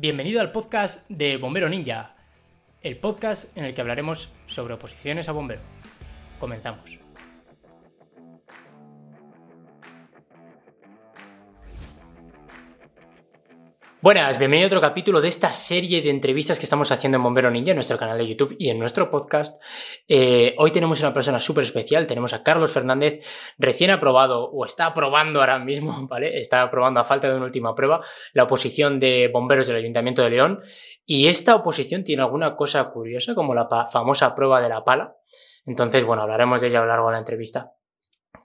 Bienvenido al podcast de Bombero Ninja, el podcast en el que hablaremos sobre oposiciones a bombero. Comenzamos. Buenas, bienvenido a otro capítulo de esta serie de entrevistas que estamos haciendo en Bombero Ninja, en nuestro canal de YouTube y en nuestro podcast. Eh, hoy tenemos una persona súper especial, tenemos a Carlos Fernández, recién aprobado, o está aprobando ahora mismo, ¿vale? Está aprobando a falta de una última prueba, la oposición de bomberos del Ayuntamiento de León. Y esta oposición tiene alguna cosa curiosa, como la famosa prueba de la pala. Entonces, bueno, hablaremos de ella a lo largo de la entrevista.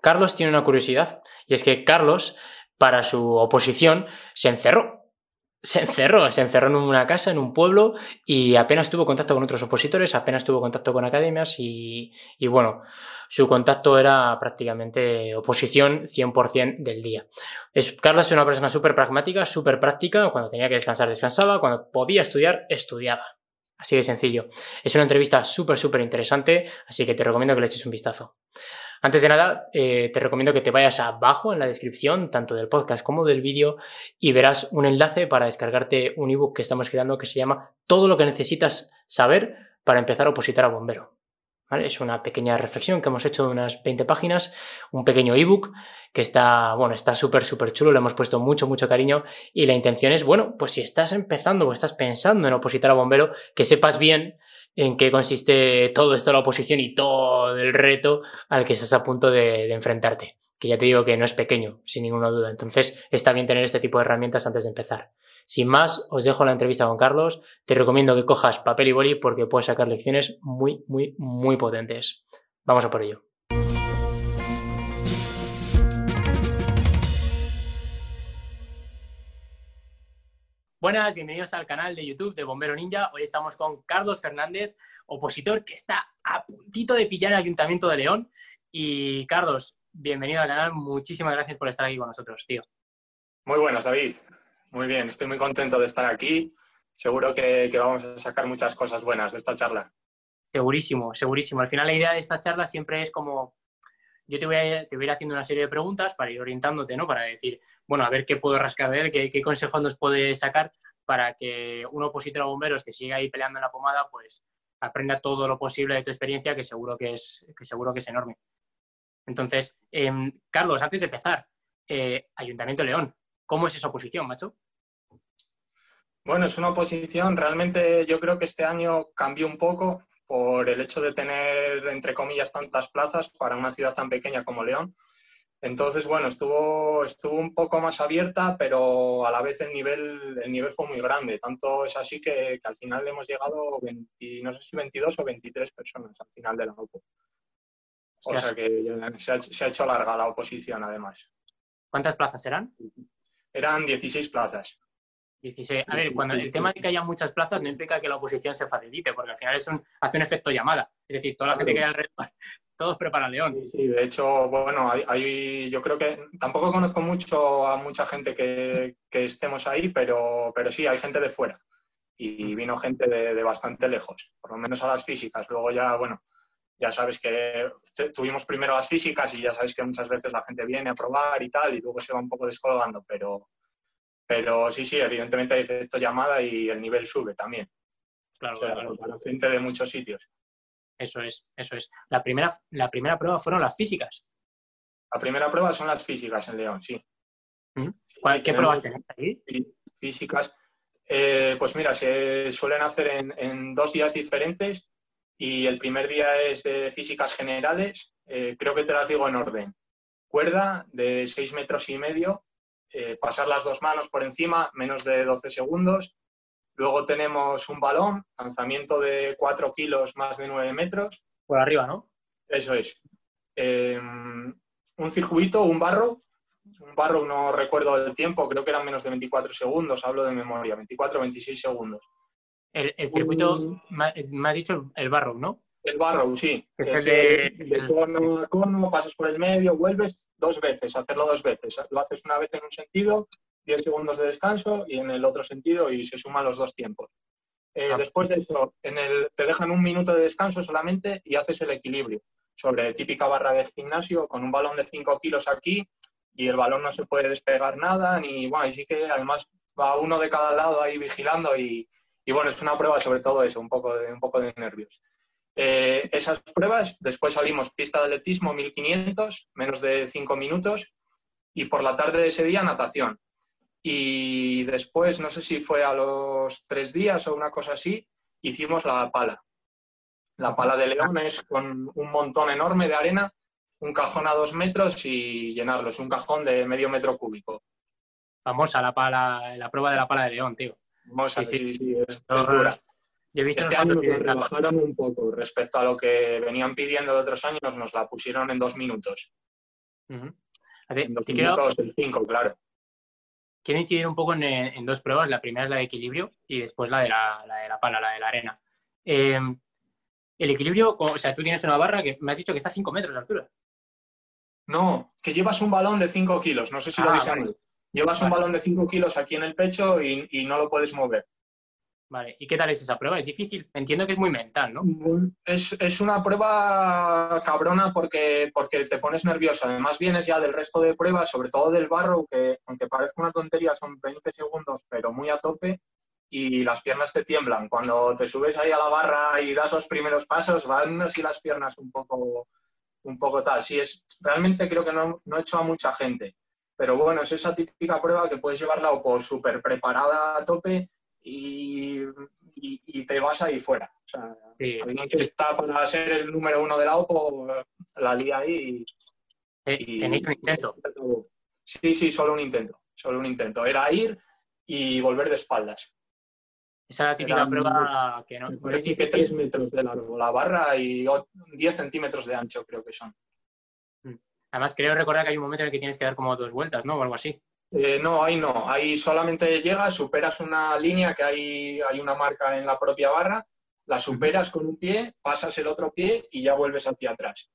Carlos tiene una curiosidad, y es que Carlos, para su oposición, se encerró se encerró, se encerró en una casa, en un pueblo, y apenas tuvo contacto con otros opositores, apenas tuvo contacto con academias, y, bueno, su contacto era prácticamente oposición 100% del día. Es, Carlos es una persona súper pragmática, súper práctica, cuando tenía que descansar, descansaba, cuando podía estudiar, estudiaba. Así de sencillo. Es una entrevista súper, súper interesante, así que te recomiendo que le eches un vistazo. Antes de nada, eh, te recomiendo que te vayas abajo en la descripción, tanto del podcast como del vídeo, y verás un enlace para descargarte un ebook que estamos creando que se llama Todo lo que necesitas saber para empezar a opositar a bombero. Es una pequeña reflexión que hemos hecho de unas 20 páginas, un pequeño ebook que está, bueno, está súper, súper chulo, le hemos puesto mucho, mucho cariño y la intención es, bueno, pues si estás empezando o estás pensando en opositar a bombero, que sepas bien en qué consiste todo esto, la oposición y todo el reto al que estás a punto de, enfrentarte. Que ya te digo que no es pequeño, sin ninguna duda. Entonces está bien tener este tipo de herramientas antes de empezar. Sin más, os dejo la entrevista con Carlos. Te recomiendo que cojas papel y boli porque puedes sacar lecciones muy, muy, muy potentes. Vamos a por ello. Buenas, bienvenidos al canal de YouTube de Bombero Ninja. Hoy estamos con Carlos Fernández, opositor que está a puntito de pillar el Ayuntamiento de León. Y Carlos, bienvenido al canal. Muchísimas gracias por estar aquí con nosotros, tío. Muy buenas, David. Muy bien, estoy muy contento de estar aquí. Seguro que, vamos a sacar muchas cosas buenas de esta charla. Segurísimo, segurísimo. Al final la idea de esta charla siempre es como yo te voy, a, te voy a ir haciendo una serie de preguntas para ir orientándote, ¿no? Para decir, bueno, a ver qué puedo rascar de él, qué, consejos nos puede sacar para que un opositor a bomberos que siga ahí peleando en la pomada, pues aprenda todo lo posible de tu experiencia, que seguro que es, que seguro que es enorme. Entonces, em, Carlos, antes de empezar, eh, Ayuntamiento León, ¿cómo es esa oposición, macho? Bueno, es una oposición, realmente yo creo que este año cambió un poco por el hecho de tener, entre comillas, tantas plazas para una ciudad tan pequeña como León. Entonces, bueno, estuvo, estuvo un poco más abierta, pero a la vez el nivel, el nivel fue muy grande. Tanto es así que, al final hemos llegado, no sé si 22 o 23 personas al final de la OPO. O sea que se ha, se ha hecho larga la oposición, además. ¿Cuántas plazas eran? Eran 16 plazas. 16. A ver, cuando el tema de que haya muchas plazas no implica que la oposición se facilite, porque al final es un, hace un efecto llamada. Es decir, toda la gente que hay alrededor todos preparan León. Sí, de hecho, bueno, hay, yo creo que tampoco conozco mucho a mucha gente que, estemos ahí, pero, pero sí, hay gente de fuera. Y mm. vino gente de, bastante lejos, por lo menos a las físicas. Luego ya, bueno, ya sabes que tuvimos primero las físicas y ya sabes que muchas veces la gente viene a probar y tal, y luego se va un poco descolgando, pero, pero sí, sí, evidentemente hay efecto llamada y el nivel sube también. Claro, claro. Para gente de muchos sitios. Eso es, eso es. La primera, la primera prueba fueron las físicas. La primera prueba son las físicas en León, sí. ¿Mm? ¿Qué pruebas tenéis ahí? Físicas. Eh, pues mira, se suelen hacer en, dos días diferentes y el primer día es de físicas generales. Eh, creo que te las digo en orden. Cuerda de seis metros y medio, eh, pasar las dos manos por encima, menos de 12 segundos. Luego tenemos un balón, lanzamiento de 4 kilos más de 9 metros. Por arriba, ¿no? Eso es. Em, un circuito, un barro. Un barro, no recuerdo el tiempo, creo que eran menos de 24 segundos, hablo de memoria, 24 o 26 segundos. El, circuito, me has dicho el barro, ¿no? El barro, sí. Es el de, de cono a cono, pasas por el medio, vuelves dos veces, hacerlo dos veces. Lo haces una vez en un sentido 10 segundos de descanso y en el otro sentido y se suman los dos tiempos. Eh, ah. Después de eso, en el, te dejan un minuto de descanso solamente y haces el equilibrio sobre típica barra de gimnasio con un balón de 5 kilos aquí y el balón no se puede despegar nada, ni bueno, y sí que además va uno de cada lado ahí vigilando y, bueno, es una prueba sobre todo eso, un poco de, un poco de nervios. Eh, esas pruebas, después salimos pista de atletismo 1500, menos de 5 minutos, y por la tarde de ese día natación. Y después, no sé si fue a los tres días o una cosa así, hicimos la pala. La pala de León es con un montón enorme de arena, un cajón a dos metros y llenarlo. Es un cajón de medio metro cúbico. Famosa la pala, la prueba de la pala de León, tío. Famosa, sí, sí, es, dura. Este año nos rebajaron un poco respecto a lo que venían pidiendo de otros años, nos la pusieron en dos minutos. en dos minutos, el cinco, claro quiero incidir un poco en, dos pruebas. La primera es la de equilibrio y después la de la, de la pala, la de la arena. Em, el equilibrio, o sea, tú tienes una barra que me has dicho que está a 5 metros de altura. No, que llevas un balón de 5 kilos. No sé si lo ah, dije Llevas un balón de 5 kilos aquí en el pecho y no lo puedes mover. Vale, ¿y qué tal es esa prueba? ¿Es difícil? Entiendo que es muy mental, ¿no? Es, una prueba cabrona porque, porque te pones nervioso. Además vienes ya del resto de pruebas, sobre todo del barro, que aunque parezca una tontería son 20 segundos, pero muy a tope y las piernas te tiemblan. Cuando te subes ahí a la barra y das los primeros pasos, van así las piernas un poco, un poco tal. Sí, es, realmente creo que no, no he hecho a mucha gente. Pero bueno, es esa típica prueba que puedes llevarla o por súper preparada a tope y, te vas ahí fuera. O sea, alguien que está para ser el número uno de la OPO, la lía ahí eh, y, ¿Tenéis un intento? Sí, sí, solo un intento. Solo un intento. Era ir y volver de espaldas. Esa es la típica prueba que no. es que 3 metros de largo la barra y 10 centímetros de ancho, creo que son. Mm. Además, creo recordar que hay un momento en el que tienes que dar como dos vueltas, ¿no? O algo así. Eh, no, ahí no. Ahí solamente llegas, superas una línea que hay, hay una marca en la propia barra, la superas con un pie, pasas el otro pie y ya vuelves hacia atrás.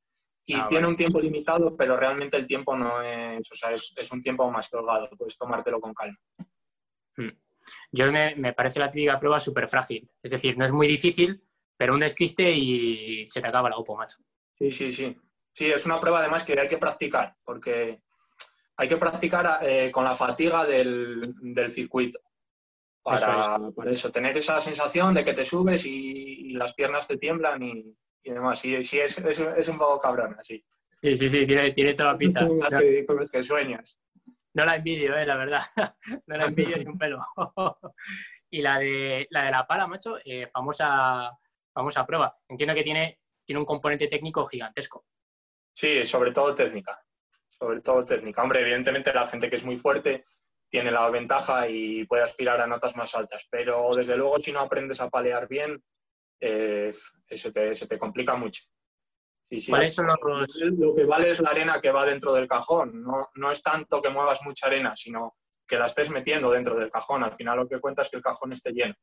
Y ah, tiene un tiempo limitado, pero realmente el tiempo no es, o sea, es, un tiempo más colgado, puedes tomártelo con calma. Hmm. Yo me, me parece la típica prueba súper frágil. Es decir, no es muy difícil, pero un despiste y se te acaba la OPO, macho. Sí, sí, sí. Sí, es una prueba además que hay que practicar, porque hay que practicar eh, con la fatiga del, circuito. Para eso, tener esa sensación de que te subes y, las piernas te tiemblan y, demás. Sí, sí es, es, un poco cabrón, así. Sí, sí, sí, tiene, tiene toda la pinta. Que, con los que sueñas. No la envidio, eh, la verdad. no la envidio ni un pelo. y la de la, de la pala, macho, eh, famosa, famosa prueba. Entiendo que tiene, tiene un componente técnico gigantesco. Sí, sobre todo técnica sobre todo técnica. Hombre, evidentemente la gente que es muy fuerte tiene la ventaja y puede aspirar a notas más altas, pero desde luego si no aprendes a palear bien, eh, se, te, complica mucho. Sí, sí, ¿Cuáles son los... Lo que vale es la arena que va dentro del cajón, no, no es tanto que muevas mucha arena, sino que la estés metiendo dentro del cajón. Al final lo que cuenta es que el cajón esté lleno.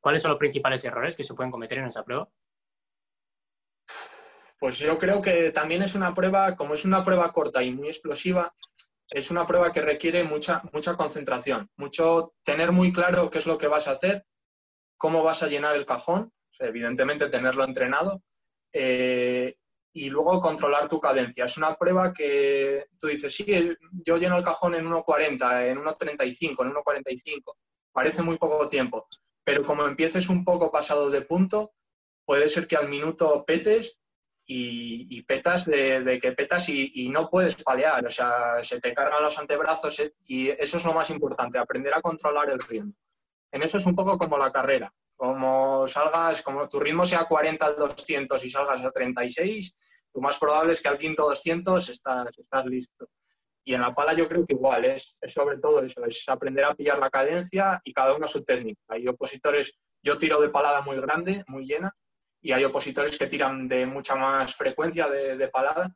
¿Cuáles son los principales errores que se pueden cometer en esa prueba? Pues yo creo que también es una prueba, como es una prueba corta y muy explosiva, es una prueba que requiere mucha, mucha concentración, mucho tener muy claro qué es lo que vas a hacer, cómo vas a llenar el cajón, evidentemente tenerlo entrenado, eh, y luego controlar tu cadencia. Es una prueba que tú dices, sí, yo lleno el cajón en 1.40, en 1.35, en 1.45, parece muy poco tiempo, pero como empieces un poco pasado de punto, puede ser que al minuto petes y, petas de, que petas y, no puedes palear, o sea, se te cargan los antebrazos eh, y eso es lo más importante, aprender a controlar el ritmo. En eso es un poco como la carrera, como salgas, como tu ritmo sea 40 al 200 y salgas a 36, lo más probable es que al quinto 200 estás, estás listo. Y en la pala yo creo que igual, es, es, sobre todo eso, es aprender a pillar la cadencia y cada uno su técnica. Hay opositores, yo tiro de palada muy grande, muy llena, y hay opositores que tiran de mucha más frecuencia de, palada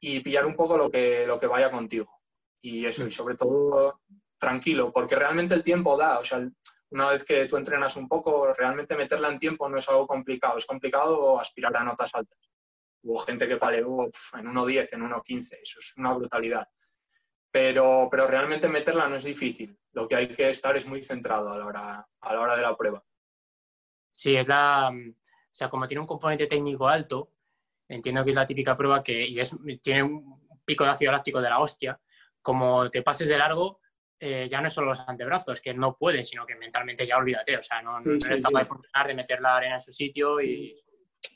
y pillar un poco lo que, lo que vaya contigo. Y eso, y sobre todo tranquilo, porque realmente el tiempo da, o sea, una vez que tú entrenas un poco, realmente meterla en tiempo no es algo complicado, es complicado aspirar a notas altas. Hubo gente que paleó en 1.10, en 1.15, eso es una brutalidad. Pero, pero realmente meterla no es difícil, lo que hay que estar es muy centrado a la hora, a la hora de la prueba. Sí, es la, o sea, como tiene un componente técnico alto, entiendo que es la típica prueba que y es, tiene un pico de ácido láctico de la hostia, como te pases de largo, eh, ya no es solo los antebrazos, que no puede, sino que mentalmente ya olvídate, o sea, no, no eres capaz de funcionar, de meter la arena en su sitio y...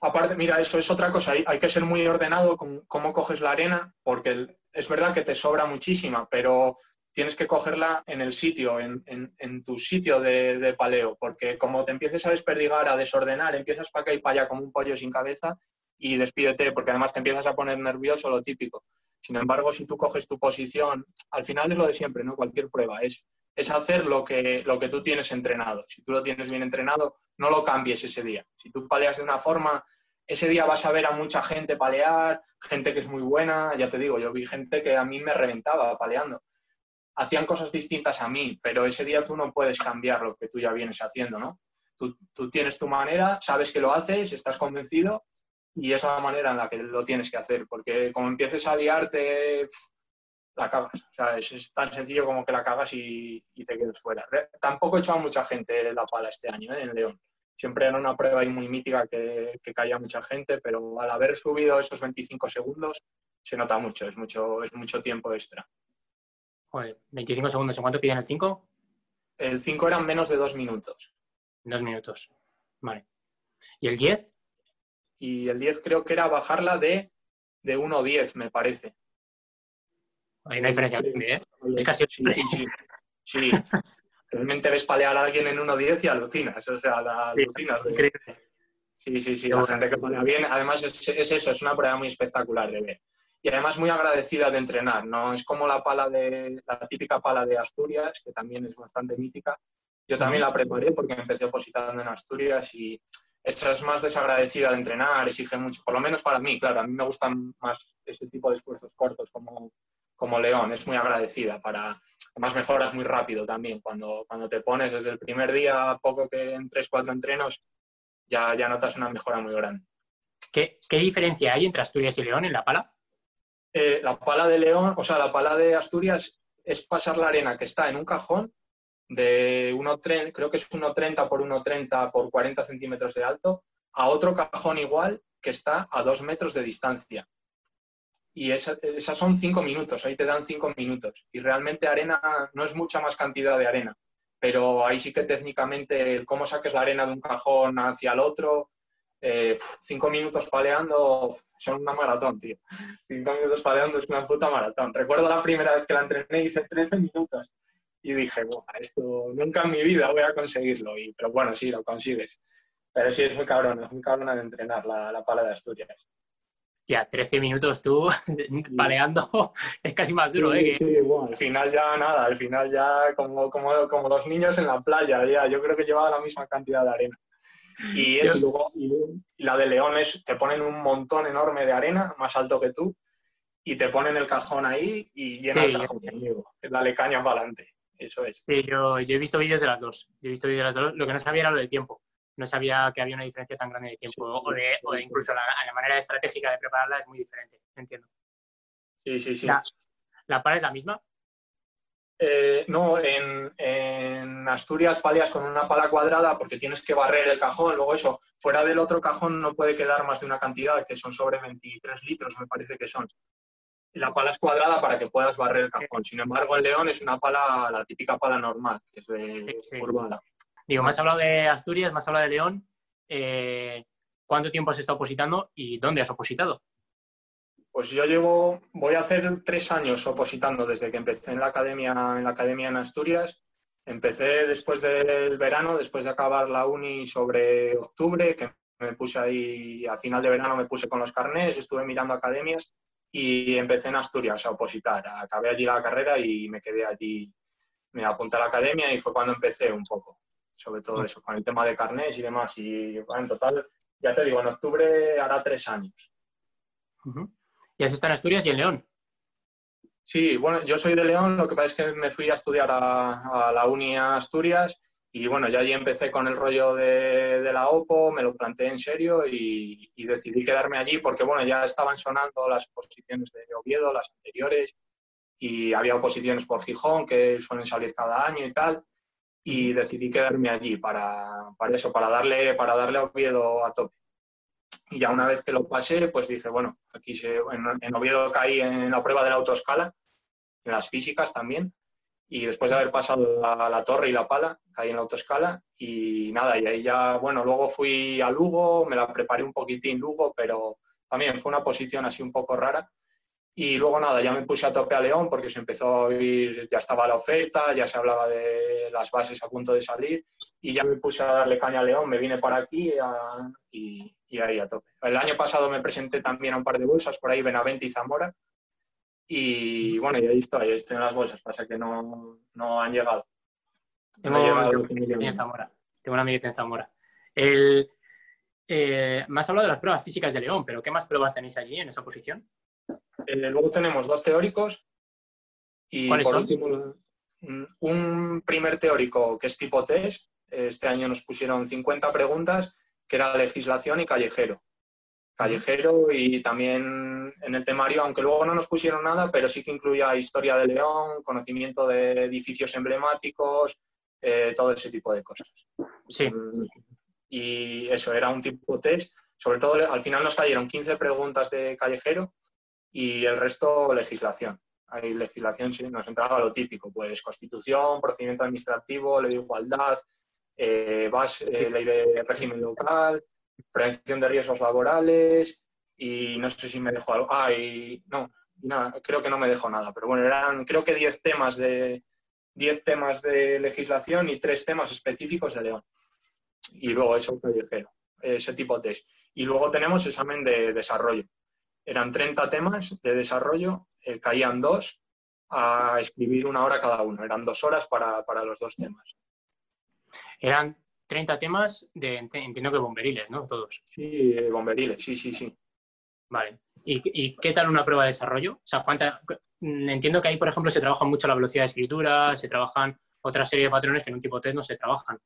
Aparte, mira, eso es otra cosa, hay, hay que ser muy ordenado con cómo coges la arena, porque es verdad que te sobra muchísima, pero tienes que cogerla en el sitio, en, tu sitio de, paleo, porque como te empieces a desperdigar, a desordenar, empiezas para acá y para allá como un pollo sin cabeza y despídete, porque además te empiezas a poner nervioso, lo típico. Sin embargo, si tú coges tu posición, al final es lo de siempre, ¿no? Cualquier prueba es, es hacer lo que, lo que tú tienes entrenado. Si tú lo tienes bien entrenado, no lo cambies ese día. Si tú paleas de una forma, ese día vas a ver a mucha gente palear, gente que es muy buena, ya te digo, yo vi gente que a mí me reventaba paleando. Hacían cosas distintas a mí, pero ese día tú no puedes cambiar lo que tú ya vienes haciendo, ¿no? Tú, tienes tu manera, sabes que lo haces, estás convencido y es la manera en la que lo tienes que hacer, porque como empieces a liarte, la cagas. O sea, es, tan sencillo como que la cagas y, te quedes fuera. Tampoco he echado mucha gente la pala este año ¿eh? en León. Siempre era una prueba muy mítica que, caía mucha gente, pero al haber subido esos 25 segundos se nota mucho, es mucho tiempo extra. Joder, 25 segundos, ¿en cuánto piden el 5? El 5 eran menos de dos minutos. Dos minutos, vale. ¿Y el 10? y el 10 creo que era bajarla de, de 1 10, me parece. Hay una diferencia ¿eh? Es casi... Sí, sí, sí. Realmente ves palear a alguien en 1-10 y alucinas, o sea, la alucinas. De... Sí, sí, sí, la gente que palea bien. Además es, es, eso, es una prueba muy espectacular de ver. Y además muy agradecida de entrenar, ¿no? Es como la pala de, la típica pala de Asturias, que también es bastante mítica. Yo también la preparé porque me empecé opositando en Asturias y esa es más desagradecida de entrenar, exige mucho, por lo menos para mí, claro, a mí me gustan más ese tipo de esfuerzos cortos como, como León, es muy agradecida para, además mejoras muy rápido también, cuando, cuando te pones desde el primer día, poco que en tres, cuatro entrenos, ya, ya notas una mejora muy grande. ¿Qué, ¿Qué, diferencia hay entre Asturias y León en la pala? Eh, la pala de León, o sea, la pala de Asturias es pasar la arena que está en un cajón de 1,30, creo que es 1,30 por 1,30 por 40 centímetros de alto, a otro cajón igual que está a 2 metros de distancia. Y esas son 5 minutos, ahí te dan 5 minutos. Y realmente arena no es mucha más cantidad de arena, pero ahí sí que técnicamente cómo saques la arena de un cajón hacia el otro, 5 eh, minutos paleando son una maratón, tío. 5 minutos paleando es una puta maratón. Recuerdo la primera vez que la entrené, hice 13 minutos y dije, esto nunca en mi vida voy a conseguirlo. Y, pero bueno, sí, lo consigues. Pero sí, es muy cabrón, es muy cabrón de entrenar la, la pala de Asturias. Ya, 13 minutos tú paleando es casi más duro, ¿eh? Sí, bueno, al final ya nada, al final ya como, como, como los niños en la playa, ya, yo creo que llevaba la misma cantidad de arena. Y, luego, y la de León es, te ponen un montón enorme de arena, más alto que tú, y te ponen el cajón ahí y llena el cajón conmigo. Dale caña para adelante. Eso es. Sí, yo, yo he visto vídeos de las dos. Yo he visto vídeos de las dos. Lo que no sabía era lo del tiempo. No sabía que había una diferencia tan grande de tiempo. o, de, o, de, incluso la, la, manera estratégica de prepararla es muy diferente. Entiendo. Sí, sí, sí. ¿La, la es la misma? Eh, no, en, en, Asturias palias con una pala cuadrada porque tienes que barrer el cajón. Luego eso, fuera del otro cajón no puede quedar más de una cantidad, que son sobre 23 litros, me parece que son la pala es cuadrada para que puedas barrer el cajón. Sin embargo, el león es una pala, la típica pala normal, que es de sí, Digo, me has hablado de Asturias, me has hablado de León. Eh, ¿Cuánto tiempo has estado opositando y dónde has opositado? Pues yo llevo, voy a hacer tres años opositando desde que empecé en la academia en, la academia en Asturias. Empecé después del verano, después de acabar la uni sobre octubre, que me puse ahí, a final de verano me puse con los carnés, estuve mirando academias y empecé en Asturias a opositar. Acabé allí la carrera y me quedé allí, me apunté a la academia y fue cuando empecé un poco, sobre todo eso, con el tema de carnés y demás. Y en total, ya te digo, en octubre hará tres años. ¿Y has estado en Asturias y en León? Sí, bueno, yo soy de León, lo que pasa es que me fui a estudiar a, a la Uni Asturias y bueno, ya allí empecé con el rollo de, la OPO, me lo planteé en serio y, y, decidí quedarme allí porque bueno, ya estaban sonando las oposiciones de Oviedo, las anteriores, y había oposiciones por Gijón que suelen salir cada año y tal, y decidí quedarme allí para, para eso, para darle, para darle a Oviedo a tope. Y ya una vez que lo pasé, pues dije, bueno, aquí se, en, en Oviedo caí en la prueba de la autoescala, en las físicas también, y después de haber pasado la, torre y la pala, caí en la autoescala y nada, y ahí ya, bueno, luego fui a Lugo, me la preparé un poquitín Lugo, pero también fue una posición así un poco rara. Y luego nada, ya me puse a tope a León porque se empezó a oír, ya estaba la oferta, ya se hablaba de las bases a punto de salir y ya me puse a darle caña a León, me vine para aquí y, y, ahí a tope. El año pasado me presenté también a un par de bolsas, por ahí Benavente y Zamora, y bueno, y ahí estoy, estoy en las bolsas, pasa que no, no han llegado. Tengo, en Zamora. Tengo una amiguita en Zamora. El, eh, me has hablado de las pruebas físicas de León, pero ¿qué más pruebas tenéis allí en esa posición? Eh, luego tenemos dos teóricos y por último un primer teórico que es tipo test. Este año nos pusieron 50 preguntas, que era legislación y callejero callejero y también en el temario, aunque luego no nos pusieron nada, pero sí que incluía historia de León, conocimiento de edificios emblemáticos, eh, todo ese tipo de cosas. Sí. Y eso, era un tipo test. Sobre todo, al final nos cayeron 15 preguntas de callejero y el resto legislación. Hay legislación, sí, nos entraba lo típico, pues constitución, procedimiento administrativo, ley de igualdad, eh, base, ley de régimen local, prevención de riesgos laborales y no sé si me dejó algo. Ah, y no, nada, creo que no me dejó nada, pero bueno, eran creo que 10 temas de 10 temas de legislación y 3 temas específicos de León. Y luego eso callejero, ese tipo de test. Y luego tenemos examen de desarrollo. Eran 30 temas de desarrollo, eh, caían dos a escribir una hora cada uno. Eran dos horas para, para los dos temas. Eran 30 temas de, entiendo que bomberiles, ¿no? Todos. Sí, bomberiles, sí, sí, sí. Vale. ¿Y, qué tal una prueba de desarrollo? O sea, ¿cuánta, entiendo que ahí, por ejemplo, se trabaja mucho la velocidad de escritura, se trabajan otra serie de patrones que en un tipo test no se trabajan.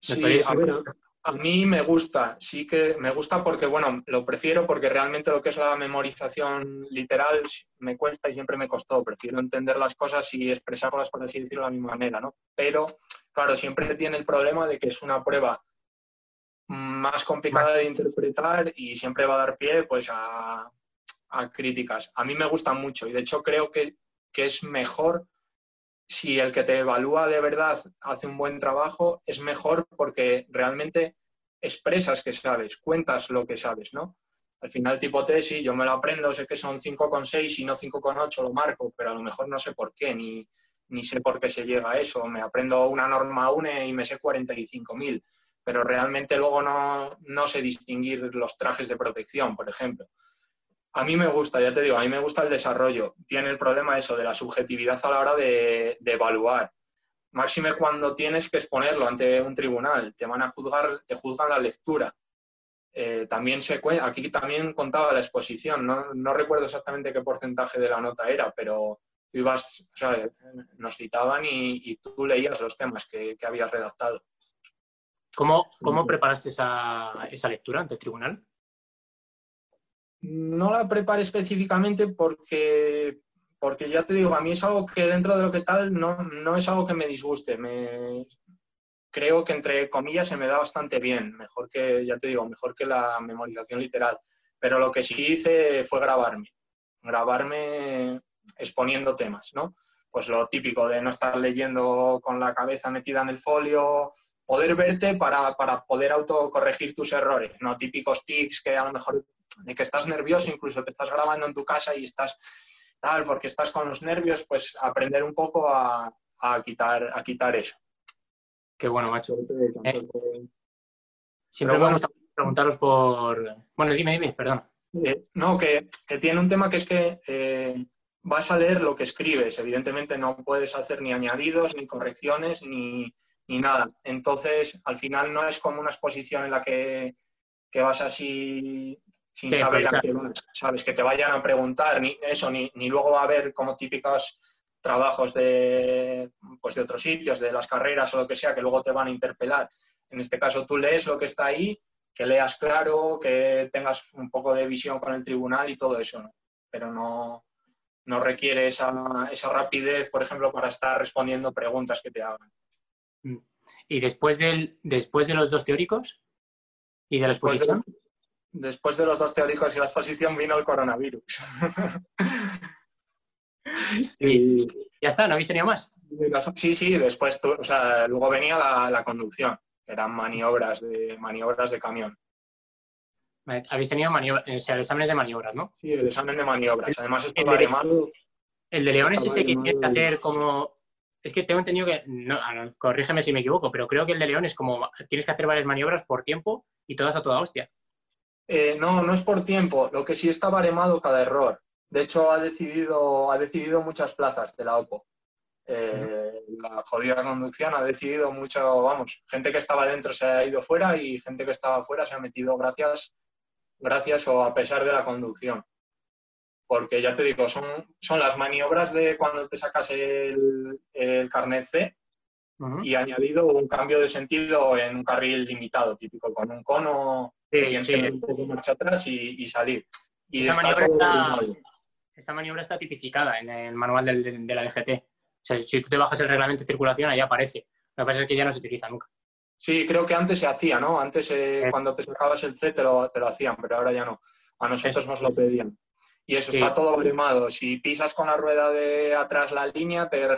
Sí, a ver, a mí me gusta, sí que me gusta porque, bueno, lo prefiero porque realmente lo que es la memorización literal me cuesta y siempre me costó. Prefiero entender las cosas y expresarlas, por así decirlo, de la misma manera, ¿no? Pero, claro, siempre tiene el problema de que es una prueba más complicada de interpretar y siempre va a dar pie, pues, a, críticas. A mí me gusta mucho y, de hecho, creo que, que es mejor si el que te evalúa de verdad hace un buen trabajo, es mejor porque realmente expresas que sabes, cuentas lo que sabes, ¿no? Al final, tipo tesis, yo me lo aprendo, sé que son 5,6 y no 5,8, lo marco, pero a lo mejor no sé por qué, ni, ni sé por qué se llega a eso. Me aprendo una norma UNE y me sé 45.000, pero realmente luego no, no sé distinguir los trajes de protección, por ejemplo. A mí me gusta, ya te digo, a mí me gusta el desarrollo. Tiene el problema eso de la subjetividad a la hora de, evaluar. Máxime cuando tienes que exponerlo ante un tribunal, te van a juzgar, te juzgan la lectura. Eh, también se aquí también contaba la exposición, no, recuerdo exactamente qué porcentaje de la nota era, pero tú ibas, o sea, nos citaban y, tú leías los temas que, habías redactado. ¿Cómo, cómo preparaste esa, esa lectura ante el tribunal? No la preparé específicamente porque, porque ya te digo, a mí es algo que dentro de lo que tal no, no es algo que me disguste. Me, creo que entre comillas se me da bastante bien, mejor que, ya te digo, mejor que la memorización literal. Pero lo que sí hice fue grabarme, grabarme exponiendo temas, ¿no? Pues lo típico de no estar leyendo con la cabeza metida en el folio, poder verte para, para poder autocorregir tus errores, no típicos tics que a lo mejor de que estás nervioso, incluso te estás grabando en tu casa y estás tal, porque estás con los nervios, pues aprender un poco a, quitar, a quitar eso. Qué bueno, macho. Eh, siempre me gusta preguntaros por... Bueno, dime, dime, perdón. Eh, no, que, tiene un tema que es que eh, vas a leer lo que escribes. Evidentemente no puedes hacer ni añadidos, ni correcciones, ni, nada. Entonces, al final no es como una exposición en la que, que vas así sin saber a qué sabes, que te vayan a preguntar, ni eso, ni, ni luego va a haber como típicos trabajos de, pues de otros sitios, de las carreras o lo que sea, que luego te van a interpelar. En este caso tú lees lo que está ahí, que leas claro, que tengas un poco de visión con el tribunal y todo eso, pero no, no requiere esa, esa, rapidez, por ejemplo, para estar respondiendo preguntas que te hagan. Mm. ¿Y después, del, después de los dos teóricos y de la exposición? después de los dos teóricos y la exposición vino el coronavirus. y ya está, ¿no habéis tenido más? Sí, sí, después, o sea, luego venía la, conducción, que eran maniobras de, maniobras de camión. Habéis tenido maniobras, o sea, exámenes de maniobras, ¿no? Sí, el examen de maniobras. Además, esto el, de, el de León es ese que tienes que hacer como. Es que tengo entendido que. No, corrígeme si me equivoco, pero creo que el de León es como. Tienes que hacer varias maniobras por tiempo y todas a toda hostia. Eh, no, no es por tiempo. Lo que sí está baremado cada error. De hecho, ha decidido, ha decidido muchas plazas de la OPO. Eh, la jodida conducción ha decidido mucho, vamos, gente que estaba dentro se ha ido fuera y gente que estaba fuera se ha metido gracias, gracias o a pesar de la conducción. Porque ya te digo, son, son las maniobras de cuando te sacas el, el carnet C y añadido un cambio de sentido en un carril limitado, típico, con un cono sí, sí. un poco marcha atrás y, salir. Y esa, maniobra está, esa, maniobra está, tipificada en el manual del, de la DGT. O sea, si tú te bajas el reglamento de circulación, ahí aparece. Lo que pasa es que ya no se utiliza nunca. Sí, creo que antes se hacía, ¿no? Antes, eh, cuando te sacabas el C, te lo, te lo, hacían, pero ahora ya no. A nosotros nos lo pedían. Y eso está todo brimado. Si pisas con la rueda de atrás la línea, te,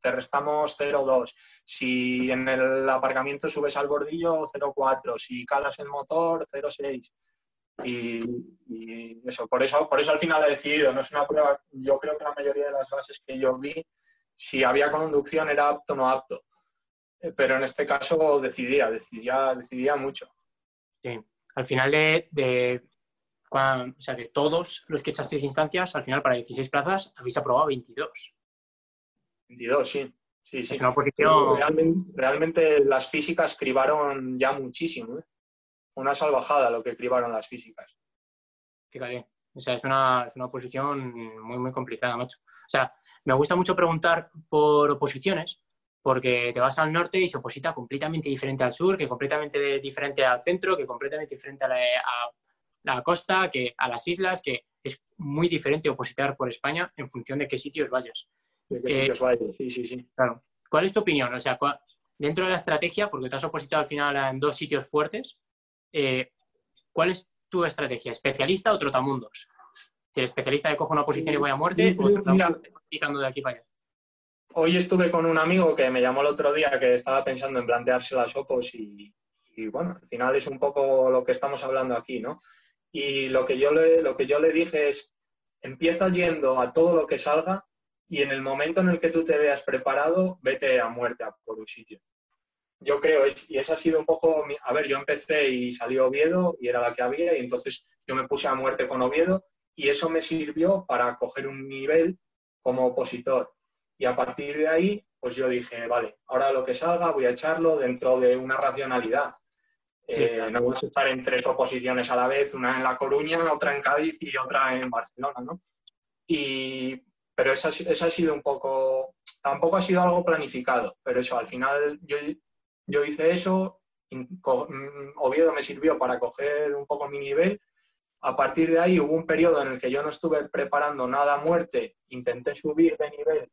te restamos 0,2. Si en el aparcamiento subes al bordillo, 0,4. Si calas el motor, 0,6. Y, y, eso, por eso, por eso al final he decidido. No es una prueba. Yo creo que la mayoría de las bases que yo vi, si había conducción era apto o no apto. Eh, pero en este caso decidía, decidía, decidía mucho. Sí, al final de o sea, de todos los que echasteis instancias, al final para 16 plazas habéis aprobado 22. 22, sí. Sí, sí. Es una posición... Realmente, las físicas cribaron ya muchísimo. ¿eh? Una salvajada lo que cribaron las físicas. Fíjate. O sea, es una, es una posición muy, muy complicada, macho. O sea, me gusta mucho preguntar por oposiciones, porque te vas al norte y se oposita completamente diferente al sur, que completamente diferente al centro, que completamente diferente a, la, a la costa, que a las islas, que es muy diferente opositar por España en función de qué sitios vayas. De qué sitios vayas, sí, sí, sí. Claro. ¿Cuál es tu opinión? O sea, dentro de la estrategia, porque te has opositado al final en dos sitios fuertes, eh, ¿cuál es tu estrategia? ¿Especialista o trotamundos? ¿El especialista que coge una posición y voy a muerte o trotamundos de aquí para allá? Hoy estuve con un amigo que me llamó el otro día que estaba pensando en plantearse las opos y, y bueno, al final es un poco lo que estamos hablando aquí, ¿no? Y lo que yo le, lo que yo le dije es, empieza yendo a todo lo que salga y en el momento en el que tú te veas preparado, vete a muerte a por un sitio. Yo creo, y esa ha sido un poco, a ver, yo empecé y salió Oviedo y era la que había y entonces yo me puse a muerte con Oviedo y eso me sirvió para coger un nivel como opositor. Y a partir de ahí, pues yo dije, vale, ahora lo que salga voy a echarlo dentro de una racionalidad. Eh, no vamos a estar en tres oposiciones a la vez, una en La Coruña, otra en Cádiz y otra en Barcelona, ¿no? Y, pero eso, ha sido un poco, tampoco ha sido algo planificado, pero eso, al final yo, yo hice eso, mm, Oviedo me sirvió para coger un poco mi nivel, a partir de ahí hubo un periodo en el que yo no estuve preparando nada a muerte, intenté subir de nivel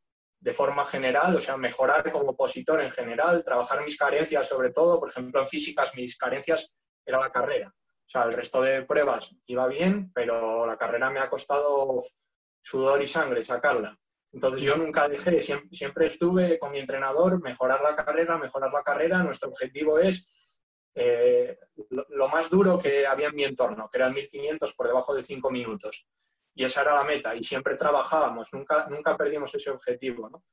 de forma general, o sea, mejorar como opositor en general, trabajar mis carencias sobre todo, por ejemplo, en físicas mis carencias era la carrera. O sea, el resto de pruebas iba bien, pero la carrera me ha costado sudor y sangre sacarla. Entonces yo nunca dejé, siempre, estuve con mi entrenador, mejorar la carrera, mejorar la carrera. Nuestro objetivo es eh, lo, más duro que había en mi entorno, que eran 1500 por debajo de 5 minutos y esa era la meta y siempre trabajábamos, nunca, nunca perdimos ese objetivo, ¿no?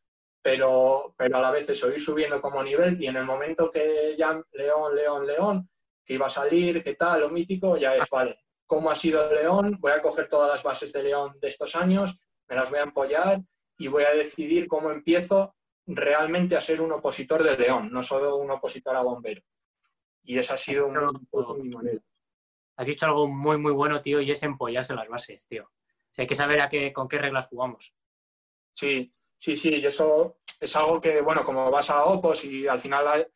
Pero, pero a la vez eso, ir subiendo como nivel y en el momento que ya León, León, León, que iba a salir, qué tal, lo mítico, ya es, vale, ¿cómo ha sido León? Voy a coger todas las bases de León de estos años, me las voy a empollar y voy a decidir cómo empiezo realmente a ser un opositor de León, no solo un opositor a bombero. Y esa ha sido un poco mi manera. Has dicho algo muy, muy bueno, tío, y es empollarse las bases, tío hay que saber a qué, con qué reglas jugamos. Sí, sí, sí, y eso es algo que, bueno, como vas a Opos y al final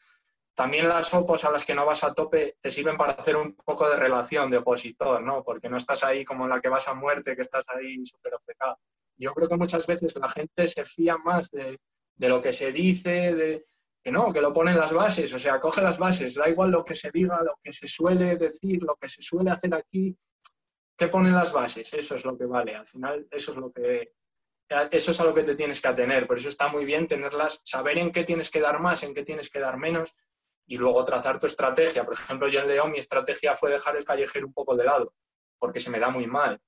también las Opos a las que no vas a tope te sirven para hacer un poco de relación de opositor, ¿no? Porque no estás ahí como en la que vas a muerte, que estás ahí súper obcecado. Yo creo que muchas veces la gente se fía más de, lo que se dice, de, que no, que lo ponen las bases, o sea, coge las bases, da igual lo que se diga, lo que se suele decir, lo que se suele hacer aquí, ¿Qué ponen las bases? Eso es lo que vale. Al final, eso es lo que, eso es a lo que te tienes que atener. Por eso está muy bien tenerlas, saber en qué tienes que dar más, en qué tienes que dar menos y luego trazar tu estrategia. Por ejemplo, yo en León mi estrategia fue dejar el callejero un poco de lado, porque se me da muy mal.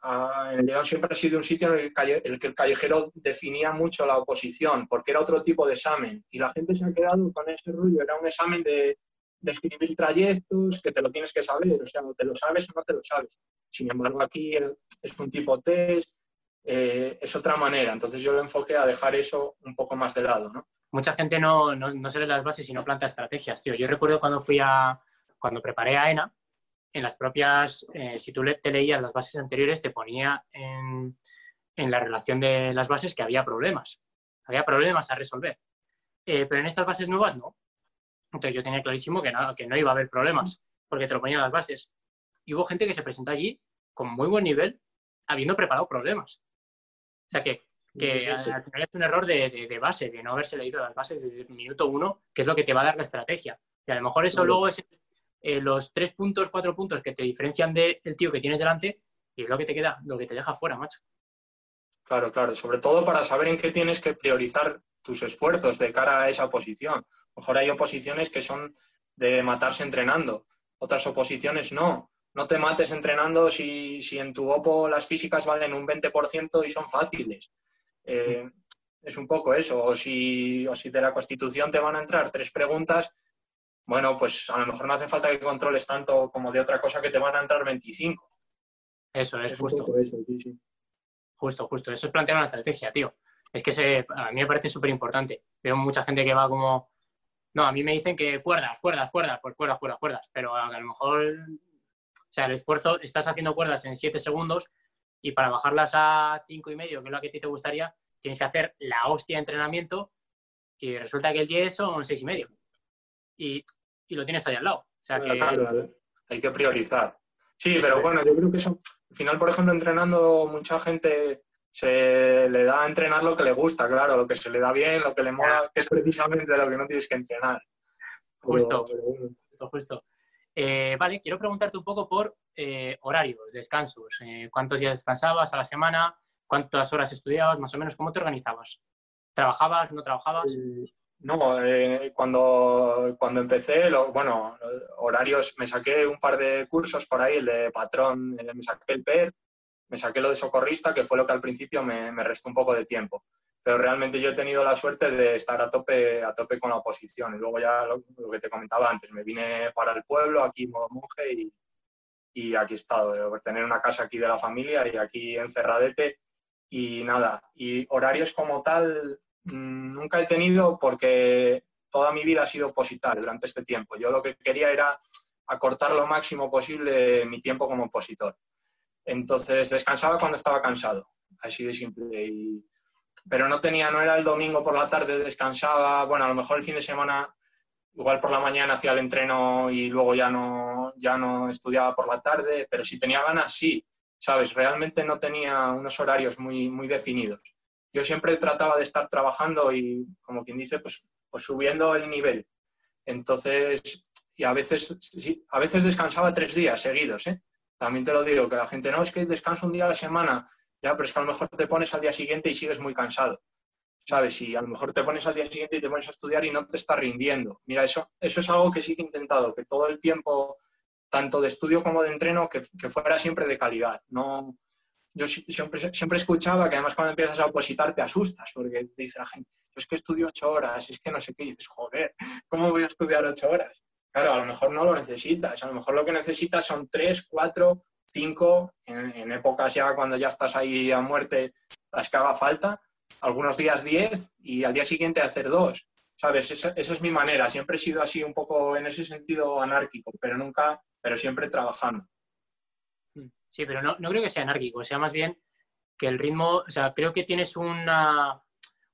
Ah, en León siempre ha sido un sitio en el, que el callejero definía mucho la oposición, porque era otro tipo de examen. Y la gente se ha quedado con ese rollo. Era un examen de, de escribir trayectos que te lo tienes que saber. O sea, no te lo sabes o no te lo sabes. Sin embargo, aquí es un tipo test, eh, es otra manera. Entonces yo lo enfoqué a dejar eso un poco más de lado, ¿no? Mucha gente no, no, se lee las bases y no planta estrategias, tío. Yo recuerdo cuando fui a, cuando preparé a ENA, en las propias, eh, si tú te leías las bases anteriores, te ponía en, en, la relación de las bases que había problemas. Había problemas a resolver. Eh, pero en estas bases nuevas no. Entonces yo tenía clarísimo que no, que no iba a haber problemas, porque te lo ponían las bases. Y hubo gente que se presentó allí con muy buen nivel, habiendo preparado problemas. O sea que, que al final es un error de, base, de no haberse leído las bases desde el minuto uno, que es lo que te va a dar la estrategia. Y a lo mejor eso luego es eh, los tres puntos, cuatro puntos que te diferencian del tío que tienes delante y es lo que te queda, lo que te deja fuera, macho. Claro, claro. Sobre todo para saber en qué tienes que priorizar tus esfuerzos de cara a esa oposición. A lo mejor hay oposiciones que son de matarse entrenando, otras oposiciones no no te mates entrenando si, en tu OPO las físicas valen un 20% y son fáciles. Eh, es un poco eso. O si, o si de la Constitución te van a entrar tres preguntas, bueno, pues a lo mejor no hace falta que controles tanto como de otra cosa que te van a entrar 25. Eso es, justo. Justo, justo. Eso es plantear una estrategia, tío. Es que se, a mí me parece súper importante. Veo mucha gente que va como... No, a mí me dicen que cuerdas, cuerdas, cuerdas, pues cuerdas, cuerdas, cuerdas. Pero a lo mejor o sea, el esfuerzo, estás haciendo cuerdas en 7 segundos y para bajarlas a 5 y medio, que es lo que a ti te gustaría, tienes que hacer la hostia de entrenamiento y resulta que el 10 son 6 y medio. Y, lo tienes ahí al lado. O sea que... Hay que priorizar. Sí, pero bueno, yo creo que eso, al final, por ejemplo, entrenando, mucha gente se le da a entrenar lo que le gusta, claro, lo que se le da bien, lo que le mola, que es precisamente lo que no tienes que entrenar. Justo, justo, justo. Eh, vale, quiero preguntarte un poco por eh, horarios, descansos. Eh, ¿Cuántos días descansabas a la semana? ¿Cuántas horas estudiabas? Más o menos, ¿cómo te organizabas? ¿Trabajabas? ¿No trabajabas? no, cuando, cuando empecé, bueno, horarios, me saqué un par de cursos por ahí, el de patrón, me saqué el PER, me saqué lo de socorrista, que fue lo que al principio me, restó un poco de tiempo pero realmente yo he tenido la suerte de estar a tope, a tope con la oposición. Y luego ya lo, que te comentaba antes, me vine para el pueblo, aquí modo monje, y, aquí he estado, por tener una casa aquí de la familia y aquí encerradete. Y nada, y horarios como tal mm, nunca he tenido porque toda mi vida ha sido opositar durante este tiempo. Yo lo que quería era acortar lo máximo posible mi tiempo como opositor. Entonces descansaba cuando estaba cansado, así de simple. Pero no tenía, no era el domingo por la tarde, descansaba, bueno, a lo mejor el fin de semana, igual por la mañana hacía el entreno y luego ya no, ya no estudiaba por la tarde, pero si tenía ganas, sí, ¿sabes? Realmente no tenía unos horarios muy, muy definidos. Yo siempre trataba de estar trabajando y, como quien dice, pues, pues subiendo el nivel. Entonces, y a veces, a veces descansaba tres días seguidos, ¿eh? También te lo digo, que la gente no es que descanso un día a la semana. Ya, pero es que a lo mejor te pones al día siguiente y sigues muy cansado. ¿Sabes? Y a lo mejor te pones al día siguiente y te pones a estudiar y no te está rindiendo. Mira, eso, eso es algo que sí que he intentado, que todo el tiempo, tanto de estudio como de entreno, que, fuera siempre de calidad. No, yo siempre, siempre escuchaba que además cuando empiezas a opositar te asustas, porque te dice la gente, es que estudio ocho horas, es que no sé qué, dices, joder, ¿cómo voy a estudiar ocho horas? Claro, a lo mejor no lo necesitas, a lo mejor lo que necesitas son tres, cuatro, cinco, en, épocas ya cuando ya estás ahí a muerte, las que haga falta, algunos días diez y al día siguiente hacer dos. ¿Sabes? Esa, es mi manera. Siempre he sido así un poco en ese sentido anárquico, pero nunca, pero siempre trabajando. Sí, pero no, no creo que sea anárquico, sea más bien que el ritmo, o sea, creo que tienes una,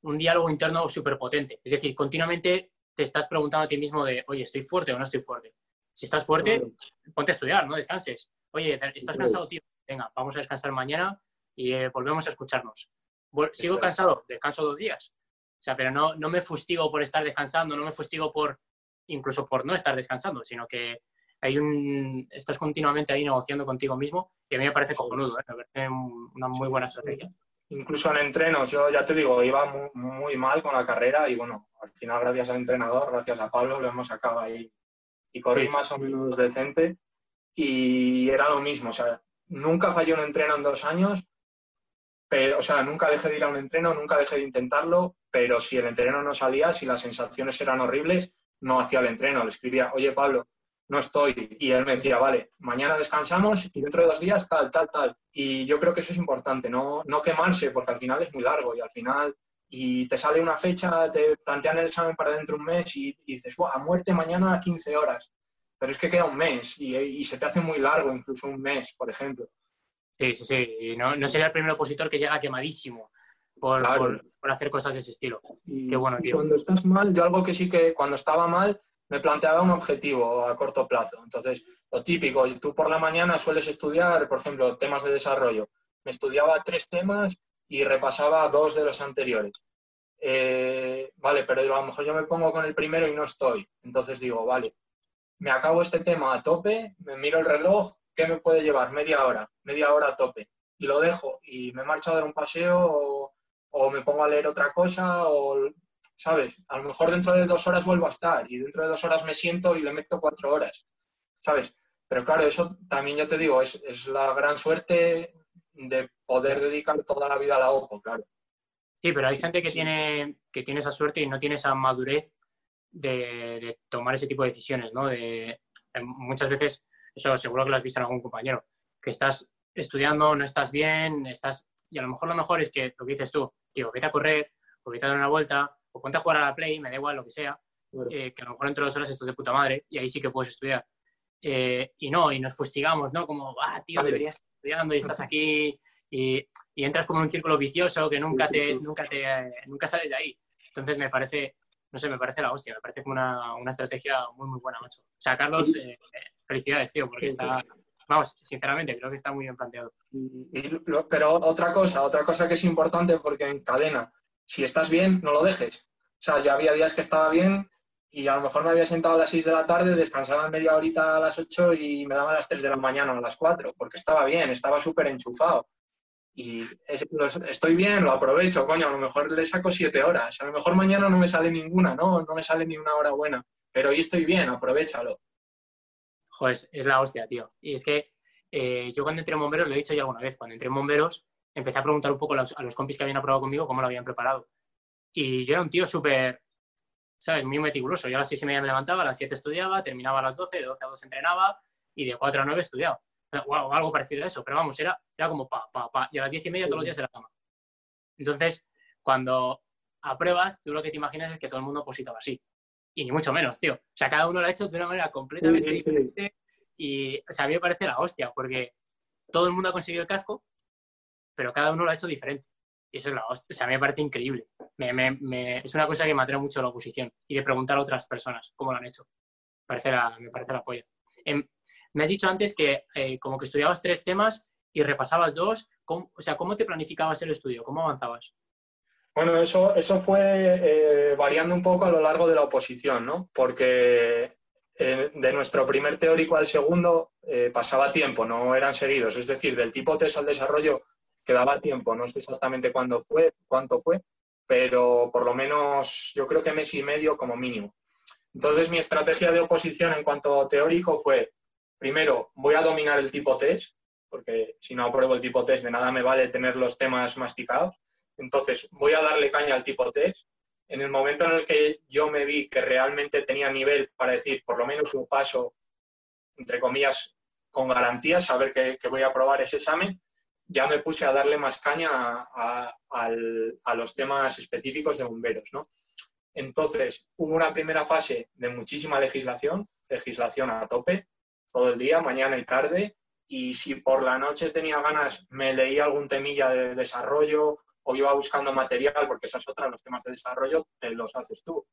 un diálogo interno súper potente. Es decir, continuamente te estás preguntando a ti mismo de, oye, ¿estoy fuerte o no estoy fuerte? Si estás fuerte, ponte a estudiar, no descanses. Oye, ¿estás cansado, tío? Venga, vamos a descansar mañana y eh, volvemos a escucharnos. ¿Sigo cansado? Descanso dos días. O sea, pero no, no me fustigo por estar descansando, no me fustigo por incluso por no estar descansando, sino que hay un, estás continuamente ahí negociando contigo mismo y a mí me parece cojonudo, ¿eh? me parece una muy buena estrategia. Incluso en entrenos, yo ya te digo, iba muy, mal con la carrera y bueno, al final gracias al entrenador, gracias a Pablo, lo hemos sacado ahí. Y corrí más o menos decente. Y era lo mismo, o sea, nunca fallé un entreno en dos años, pero, o sea, nunca dejé de ir a un entreno, nunca dejé de intentarlo, pero si el entreno no salía, si las sensaciones eran horribles, no hacía el entreno, le escribía, oye Pablo, no estoy. Y él me decía, vale, mañana descansamos y dentro de dos días tal, tal, tal. Y yo creo que eso es importante, no, no quemarse, porque al final es muy largo y al final, y te sale una fecha, te plantean el examen para dentro de un mes y, dices, a muerte mañana a 15 horas. Pero es que queda un mes y, se te hace muy largo, incluso un mes, por ejemplo. Sí, sí, sí. Y no, no sería el primer opositor que llega quemadísimo por, por, hacer cosas de ese estilo. Y, Qué bueno, tío. cuando estás mal, yo algo que sí que cuando estaba mal, me planteaba un objetivo a corto plazo. Entonces, lo típico, tú por la mañana sueles estudiar, por ejemplo, temas de desarrollo. Me estudiaba tres temas y repasaba dos de los anteriores. Eh, vale, pero a lo mejor yo me pongo con el primero y no estoy. Entonces digo, vale, me acabo este tema a tope, me miro el reloj, ¿qué me puede llevar? Media hora, media hora a tope. Y lo dejo y me marcho a dar un paseo o, o me pongo a leer otra cosa o ¿sabes? A lo mejor dentro de dos horas vuelvo a estar y dentro de dos horas me siento y le meto cuatro horas, ¿sabes? Pero claro, eso también yo te digo, es, la gran suerte de poder dedicar toda la vida a la OPO, claro. Sí, pero hay gente que tiene, que tiene esa suerte y no tiene esa madurez de, tomar ese tipo de decisiones, ¿no? De, muchas veces, eso seguro que lo has visto en algún compañero, que estás estudiando, no estás bien, estás... Y a lo mejor lo mejor es que lo que dices tú, digo, vete a correr, o vete a dar una vuelta, o ponte a jugar a la Play, me da igual lo que sea, eh, que a lo mejor entre dos horas estás de puta madre y ahí sí que puedes estudiar. Eh, y no, y nos fustigamos, ¿no? Como, ah, tío, deberías estar estudiando y estás aquí y, y, entras como en un círculo vicioso que nunca te, nunca te, nunca sales de ahí. Entonces me parece, no sé, me parece la hostia, me parece como una, una estrategia muy, muy buena, macho. O sea, Carlos, eh, felicidades, tío, porque está, vamos, sinceramente, creo que está muy bien planteado. pero otra cosa, otra cosa que es importante porque en cadena si estás bien, no lo dejes. O sea, yo había días que estaba bien y a lo mejor me había sentado a las 6 de la tarde, descansaba media horita a las 8 y me daban a las 3 de la mañana o a las 4, porque estaba bien, estaba súper enchufado. Y estoy bien, lo aprovecho, coño, a lo mejor le saco 7 horas, a lo mejor mañana no me sale ninguna, no, no me sale ni una hora buena, pero hoy estoy bien, aprovechalo. Joder, es la hostia, tío. Y es que eh, yo cuando entré en bomberos, lo he dicho ya alguna vez, cuando entré en bomberos, empecé a preguntar un poco a los, compis que habían aprobado conmigo cómo lo habían preparado. Y yo era un tío súper, ¿sabes? Muy meticuloso. Yo a las seis y media me levantaba, a las siete estudiaba, terminaba a las doce, de doce a dos entrenaba y de cuatro a nueve estudiaba. O algo parecido a eso, pero vamos, era, era como pa, pa, pa. Y a las diez y media todos los días en la cama. Entonces, cuando apruebas, tú lo que te imaginas es que todo el mundo positaba así. Y ni mucho menos, tío. O sea, cada uno lo ha hecho de una manera completamente diferente. Y, o sea, a mí me parece la hostia, porque todo el mundo ha conseguido el casco, pero cada uno lo ha hecho diferente. Y eso es la O sea, a me parece increíble. es una cosa que me atrae mucho la oposición y de preguntar a otras personas cómo lo han hecho. Me parece me parece la polla. Em, me has dicho antes que eh, como que estudiabas tres temas y repasabas dos. o sea, ¿cómo te planificabas el estudio? ¿Cómo avanzabas? Bueno, eso, eso fue eh, variando un poco a lo largo de la oposición, ¿no? Porque eh, de nuestro primer teórico al segundo pasaba tiempo, no eran seguidos. Es decir, del tipo test al desarrollo quedaba tiempo, no sé exactamente cuándo fue, cuánto fue, pero por lo menos yo creo que mes y medio como mínimo. Entonces mi estrategia de oposición en cuanto teórico fue, primero, voy a dominar el tipo test, porque si no apruebo el tipo test de nada me vale tener los temas masticados. Entonces voy a darle caña al tipo test. En el momento en el que yo me vi que realmente tenía nivel para decir, por lo menos un paso, entre comillas, con garantía, saber que, que voy a aprobar ese examen, ya me puse a darle más caña a, los temas específicos de bomberos, ¿no? Entonces, hubo una primera fase de muchísima legislación, legislación a tope, todo el día, mañana y tarde, y si por la noche tenía ganas, me leía algún temilla de desarrollo o iba buscando material, porque esas otras, los temas de desarrollo, te los haces tú.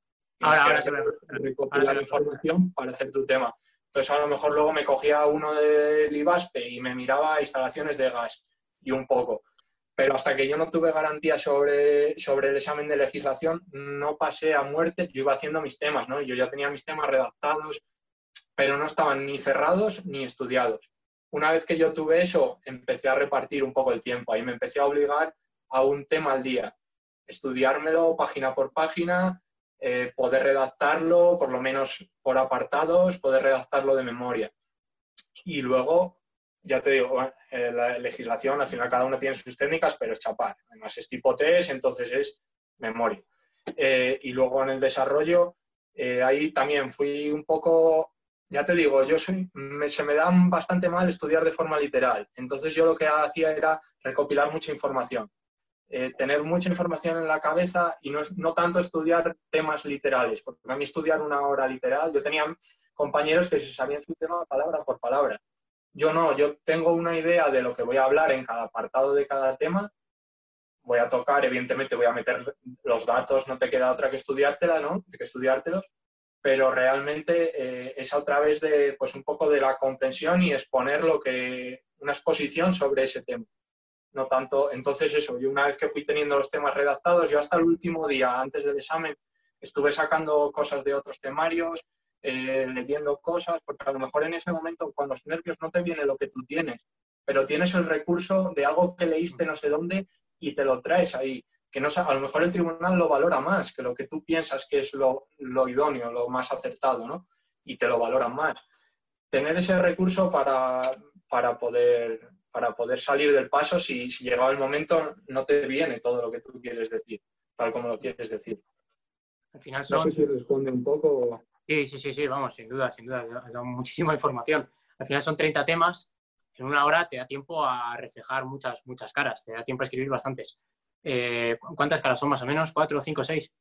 ahora, ahora que recopilar la información para hacer tu tema. Entonces, a lo mejor luego me cogía uno del IBASPE y me miraba instalaciones de gas y un poco. Pero hasta que yo no tuve garantía sobre, sobre el examen de legislación, no pasé a muerte, yo iba haciendo mis temas, ¿no? Yo ya tenía mis temas redactados, pero no estaban ni cerrados ni estudiados. Una vez que yo tuve eso, empecé a repartir un poco el tiempo. Ahí me empecé a obligar a un tema al día. Estudiármelo página por página, eh, poder redactarlo, por lo menos por apartados, poder redactarlo de memoria. Y luego, ya te digo, eh, la legislación, al final cada uno tiene sus técnicas, pero es chapar. Además es tipo test, entonces es memoria. Eh, y luego en el desarrollo, ahí también fui un poco, ya te digo, yo soy, se me da bastante mal estudiar de forma literal. Entonces yo lo que hacía era recopilar mucha información. Eh, tener mucha información en la cabeza y no, no, tanto estudiar temas literales, porque a mí estudiar una hora literal, yo tenía compañeros que se sabían su tema palabra por palabra. Yo no, yo tengo una idea de lo que voy a hablar en cada apartado de cada tema, voy a tocar, evidentemente voy a meter los datos, no te queda otra que estudiártela, ¿no? Que estudiártelos, pero realmente eh, es a través de, pues un poco de la comprensión y exponer lo que, una exposición sobre ese tema no tanto. Entonces, eso, yo una vez que fui teniendo los temas redactados, yo hasta el último día, antes del examen, estuve sacando cosas de otros temarios, eh, leyendo cosas, porque a lo mejor en ese momento, con los nervios, no te viene lo que tú tienes, pero tienes el recurso de algo que leíste no sé dónde y te lo traes ahí. Que no, a lo mejor el tribunal lo valora más que lo que tú piensas que es lo, lo idóneo, lo más acertado, ¿no? Y te lo valoran más. Tener ese recurso para, para poder para poder salir del paso si, si llegado el momento no te viene todo lo que tú quieres decir, tal como lo quieres decir. Al final son... No sé si responde un poco. Sí, sí, sí, sí, vamos, sin duda, sin duda, dado muchísima información. Al final son 30 temas, en una hora te da tiempo a reflejar muchas, muchas caras, te da tiempo a escribir bastantes. Eh, ¿Cuántas caras son más o menos? ¿Cuatro, cinco, seis?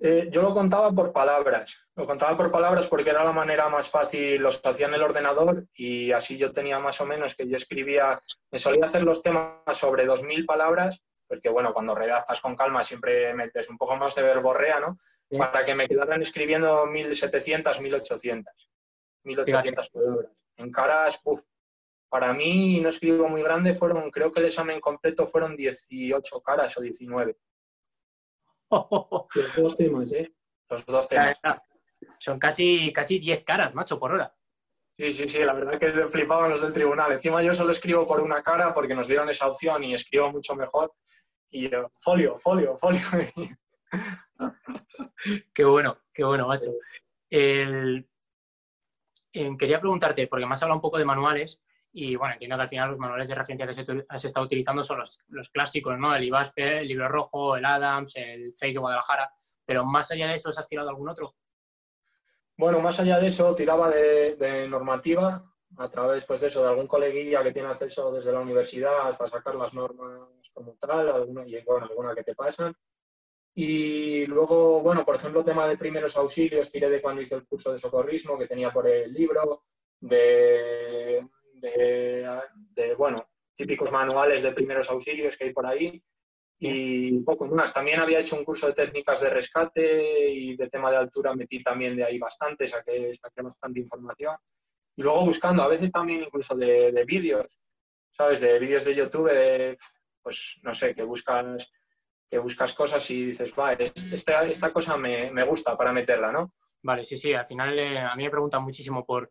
Eh, yo lo contaba por palabras. Lo contaba por palabras porque era la manera más fácil, los hacía en el ordenador y así yo tenía más o menos que yo escribía, me solía hacer los temas sobre 2.000 palabras, porque bueno, cuando redactas con calma siempre metes un poco más de verborrea, ¿no? Para que me quedaran escribiendo 1.700, 1.800, 1.800 palabras. En caras, uff, para mí no escribo muy grande, fueron, creo que el examen completo fueron 18 caras o 19. Los dos temas, ¿eh? Los dos temas. Son casi, casi 10 caras, macho, por hora. Sí, sí, sí, la verdad que flipaban los del tribunal. Encima yo solo escribo por una cara porque nos dieron esa opción y escribo mucho mejor. Y yo, folio, folio, folio. qué bueno, qué bueno, macho. quería preguntarte, porque me has hablado un poco de manuales, y bueno, entiendo que al final los manuales de referencia que has estado utilizando son los, los clásicos, ¿no? El IBASPE, el Libro Rojo, el Adams, el Face de Guadalajara. Pero más allá de eso, ¿has tirado algún otro? Bueno, más allá de eso, tiraba de, normativa a través pues, de eso, de algún coleguilla que tiene acceso desde la universidad a sacar las normas como tal, alguna, y bueno, alguna que te pasan. Y luego, bueno, por ejemplo, tema de primeros auxilios, tiré de cuando hice el curso de socorrismo que tenía por el libro, de de, bueno, típicos manuales de primeros auxilios que hay por ahí y poco más. También había hecho un curso de técnicas de rescate y de tema de altura metí también de ahí bastante, saqué, saqué bastante información. Y luego buscando, a veces también incluso de, vídeos, ¿sabes? De vídeos de YouTube, pues no sé, que buscas, que buscas cosas y dices, va, esta, esta cosa me, me gusta para meterla, ¿no? Vale, sí, sí, al final eh, a mí me preguntan muchísimo por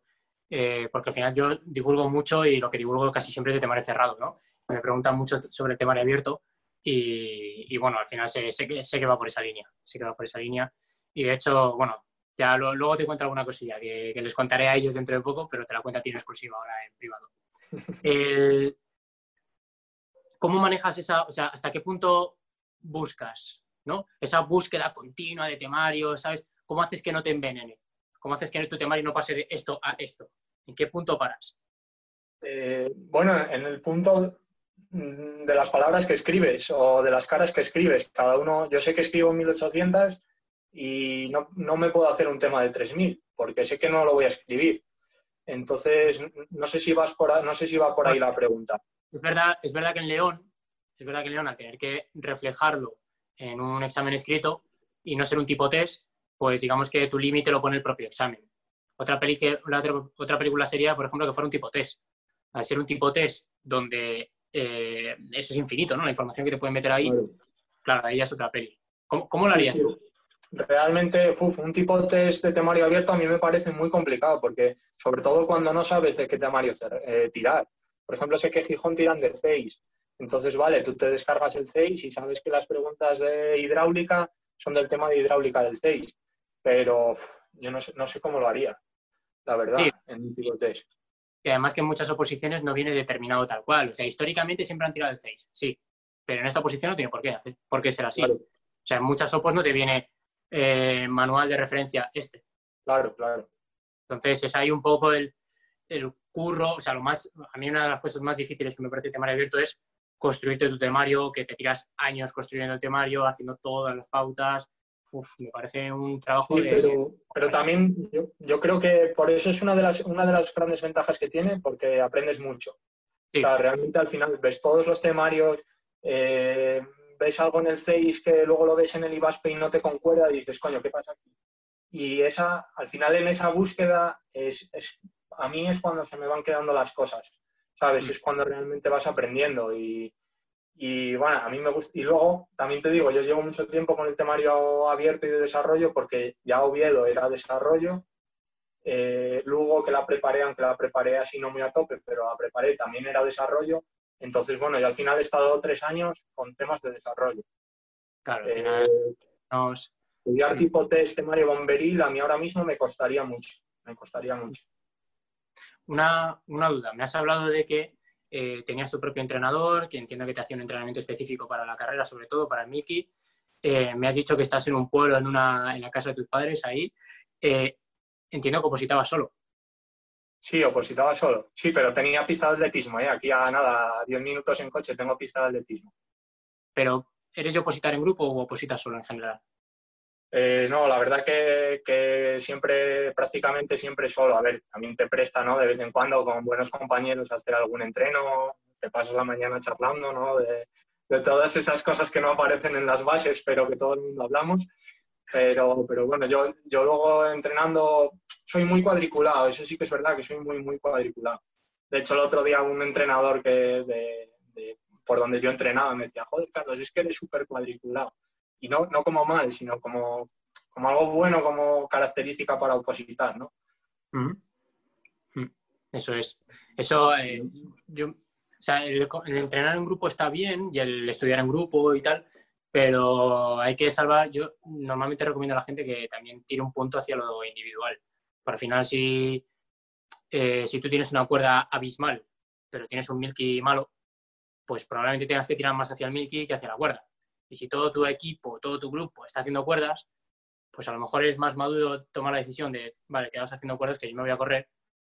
eh, porque al final yo divulgo mucho y lo que divulgo casi siempre es de temario cerrado, ¿no? Me preguntan mucho sobre el temario abierto y, bueno, al final sé, sé, que, sé que va por esa línea, sé que va por esa línea y de hecho, bueno, ya luego te cuento alguna cosilla que, les contaré a ellos dentro de poco, pero te la cuenta tiene exclusiva ahora en privado. ¿Cómo manejas esa, o sea, hasta qué punto buscas, ¿no? Esa búsqueda continua de temario, ¿sabes? ¿Cómo haces que no te envenene? ¿Cómo haces que tu temario no pase de esto a esto? ¿En qué punto paras? Eh, bueno, en el punto de las palabras que escribes o de las caras que escribes. Cada uno, yo sé que escribo 1800 y no, no me puedo hacer un tema de 3000 porque sé que no lo voy a escribir. Entonces, no sé si vas por no sé si va por ahí la pregunta. Es verdad, es verdad que en León, es verdad que en León al tener que reflejarlo en un examen escrito y no ser un tipo test, pues digamos que tu límite lo pone el propio examen. Otra, otra, película sería, por ejemplo, que fuera un tipo test. Al ser un tipo test donde eh, eso es infinito, ¿no? La información que te pueden meter ahí, claro, ahí ya es otra peli. ¿Cómo, lo harías tú? Realmente, un tipo test de temario abierto a mí me parece muy complicado, porque sobre todo cuando no sabes de qué temario eh, tirar. Por ejemplo, sé que Gijón tiran de 6, Entonces, vale, tú te descargas el CEIS y sabes que las preguntas de hidráulica son del tema de hidráulica del CEIS, pero yo no sé, no sé cómo lo haría, la verdad, en un tipo test. Y además que en muchas oposiciones no viene determinado tal cual. O sea, históricamente siempre han tirado el 6, sí. Pero en esta oposición no tiene por qué, hacer, por qué ser así. O sea, en muchas opos no te viene eh, manual de referencia este. Claro, claro. Entonces es ahí un poco el, el curro, o sea, lo más, a mí una de las cosas más difíciles que me parece el temario abierto es construirte tu temario, que te tiras años construyendo el temario, haciendo todas las pautas, me parece un trabajo Pero, también yo, creo que por eso es una de, las, una de las grandes ventajas que tiene, porque aprendes mucho. O sea, realmente al final ves todos los temarios, eh, ves algo en el 6 que luego lo ves en el IBASPE y no te concuerda y dices, coño, ¿qué pasa aquí? Y esa, al final en esa búsqueda, es, a mí es cuando se me van quedando las cosas, ¿sabes? Mm. Es cuando realmente vas aprendiendo y, y bueno, a mí me gusta. Y luego, también te digo, yo llevo mucho tiempo con el temario abierto y de desarrollo porque ya Oviedo era desarrollo. Eh, Lugo, que la preparé, aunque la preparé así no muy a tope, pero la preparé, también era desarrollo. Entonces, bueno, yo al final he estado tres años con temas de desarrollo. Claro, al eh, final Estudiar tipo test, temario bomberil, a mí ahora mismo me costaría mucho. Me costaría mucho. Una, una duda, me has hablado de que eh, tenías tu propio entrenador, que entiendo que te hacía un entrenamiento específico para la carrera, sobre todo para el Miki. Eh, me has dicho que estás en un pueblo, en, una, en la casa de tus padres, ahí. Entiendo que opositabas solo. Sí, opositaba solo. Sí, pero tenía pista de atletismo. Aquí a nada, 10 minutos en coche tengo pista de atletismo. Pero, ¿eres de opositar en grupo o opositas solo en general? Eh, no, la verdad que, siempre, prácticamente siempre solo. A ver, también te presta, ¿no? De vez en cuando con buenos compañeros hacer algún entreno, te pasas la mañana charlando, ¿no? De, todas esas cosas que no aparecen en las bases, pero que todo el mundo hablamos. Pero, pero bueno, yo, yo luego entrenando soy muy cuadriculado, eso sí que es verdad que soy muy, muy cuadriculado. De hecho, el otro día un entrenador que por donde yo entrenaba me decía, joder, Carlos, es que eres súper cuadriculado y no, no como mal, sino como, como algo bueno, como característica para opositar, ¿no? Eso es. Eso, eh, yo, o sea, el, entrenar en grupo está bien y el estudiar en grupo y tal, pero hay que salvar, yo normalmente recomiendo a la gente que también tire un punto hacia lo individual. Para al final, si, eh, si tú tienes una cuerda abismal, pero tienes un milky malo, pues probablemente tengas que tirar más hacia el milky que hacia la cuerda. Y si todo tu equipo, todo tu grupo está haciendo cuerdas, pues a lo mejor es más maduro tomar la decisión de, vale, quedamos haciendo cuerdas, que yo me voy a correr,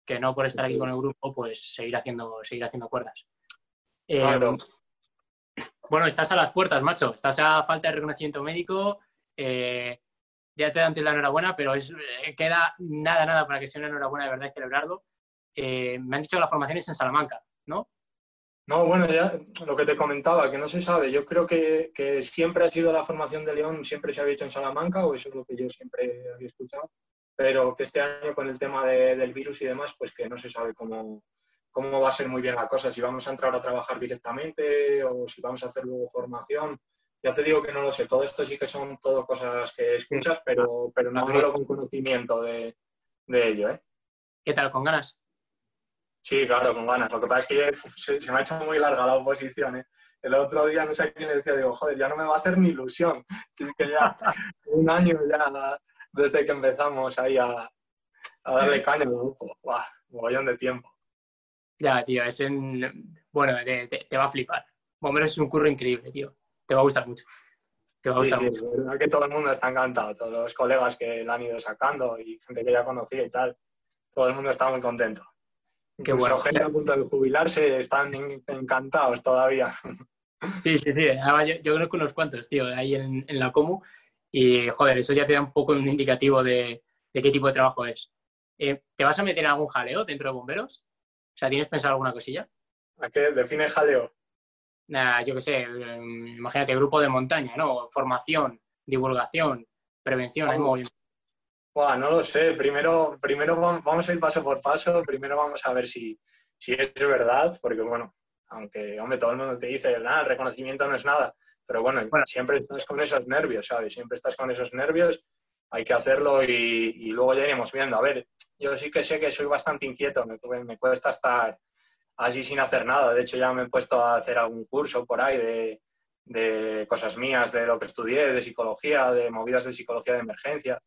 que no por estar aquí con el grupo, pues seguir haciendo, seguir haciendo cuerdas. Eh, bueno, estás a las puertas, macho. Estás a falta de reconocimiento médico. Eh, ya te dan la enhorabuena, pero eh, queda nada, nada para que sea una enhorabuena de verdad y celebrarlo. me han dicho que la formación es en Salamanca, ¿no? No, bueno, ya lo que te comentaba, que no se sabe. Yo creo que, siempre ha sido la formación de León, siempre se había hecho en Salamanca, o eso es lo que yo siempre había escuchado, pero que este año con el tema del virus y demás, pues que no se sabe cómo, cómo va a ser muy bien la cosa, si vamos a entrar a trabajar directamente o si vamos a hacer luego formación. Ya te digo que no lo sé, todo esto sí que son todo cosas que escuchas, pero, pero no hablo con conocimiento de, de ello. ¿eh? ¿Qué tal, con ganas? Sí, claro, con ganas. Lo que pasa es que se, me ha hecho muy larga la oposición. ¿eh? El otro día no sé quién le decía, digo, joder, ya no me va a hacer ni ilusión. Es que ya un año ya desde que empezamos ahí a, darle caña, un mogollón de tiempo. Ya, tío, es en... Bueno, te, va a flipar. Bomberos es un curro increíble, tío. Te va a gustar mucho. Te va a gustar mucho. Sí, verdad que todo el mundo está encantado, todos los colegas que la han ido sacando y gente que ya conocía y tal. Todo el mundo está muy contento. Que bueno. gente a punto de jubilarse están encantados todavía. Sí, sí, sí. yo, yo, conozco unos cuantos, tío, ahí en, la Comu. Y, joder, eso ya te da un poco un indicativo de, qué tipo de trabajo es. Eh, ¿Te vas a meter en algún jaleo dentro de bomberos? O sea, ¿tienes pensado alguna cosilla? ¿A qué define jaleo? Nah, yo qué sé, em, imagínate, grupo de montaña, ¿no? Formación, divulgación, prevención, hay no lo sé. Primero, primero vamos a ir paso por paso. Primero vamos a ver si, si es verdad, porque bueno, aunque, hombre, todo el mundo te dice, nada, el reconocimiento no es nada. Pero bueno, siempre estás con esos nervios, ¿sabes? Siempre estás con esos nervios, hay que hacerlo y, luego ya iremos viendo. A ver, yo sí que sé que soy bastante inquieto, me, me cuesta estar así sin hacer nada. De hecho, ya me he puesto a hacer algún curso por ahí de, de cosas mías, de lo que estudié, de psicología, de movidas de psicología de emergencia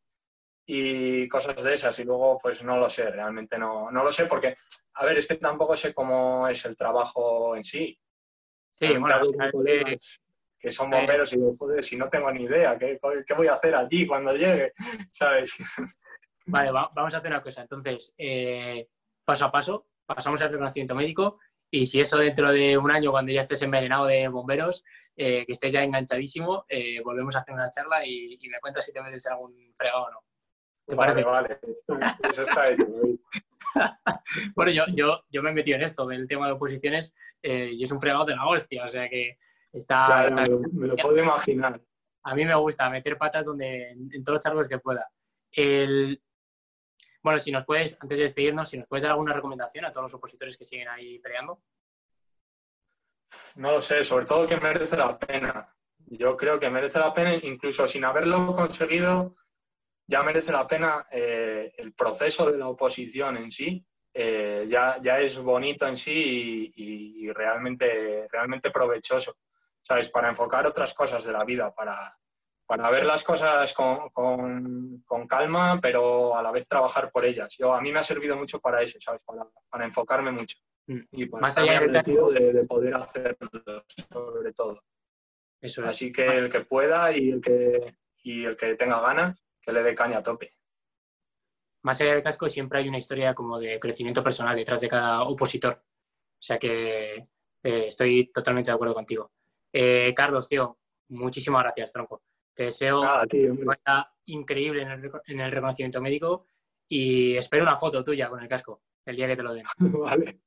y cosas de esas. Y luego, pues no lo sé, realmente no, no lo sé porque, a ver, es que tampoco sé cómo es el trabajo en sí. Sí, bueno, que son bomberos y digo, joder, si no tengo ni idea, ¿qué, ¿qué, voy a hacer allí cuando llegue? ¿Sabes? Vale, vamos a hacer una cosa. Entonces, eh, paso a paso, pasamos al reconocimiento médico y si eso dentro de un año, cuando ya estés envenenado de bomberos, eh, que estés ya enganchadísimo, eh, volvemos a hacer una charla y, me cuentas si te metes en algún fregado o no. ¿Te vale, vale. Eso está hecho. bueno, yo, yo, yo me he metido en esto, del tema de oposiciones, y es un fregado de la hostia, o sea que Está, Me, lo, puedo imaginar. A mí me gusta meter patas donde, en, todos los charcos que pueda. El, bueno, si nos puedes, antes de despedirnos, si nos puedes dar alguna recomendación a todos los opositores que siguen ahí peleando. No lo sé, sobre todo que merece la pena. Yo creo que merece la pena, incluso sin haberlo conseguido, ya merece la pena eh, el proceso de la oposición en sí. Eh, ya, ya es bonito en sí y, y realmente, realmente provechoso. ¿Sabes? Para enfocar otras cosas de la vida, para, para ver las cosas con, con, calma, pero a la vez trabajar por ellas. Yo, a mí me ha servido mucho para eso, ¿sabes? Para, para enfocarme mucho. Mm. Y Más allá de, de, poder hacerlo, sobre todo. Eso Así que el que pueda y el que, y el que tenga ganas, que le dé caña a tope. Más allá del casco, siempre hay una historia como de crecimiento personal detrás de cada opositor. O sea que eh, estoy totalmente de acuerdo contigo. Eh, Carlos, tío, muchísimas gracias, tronco. Te deseo una increíble en el, reconocimiento médico y espero una foto tuya con el casco el día que te lo den. vale.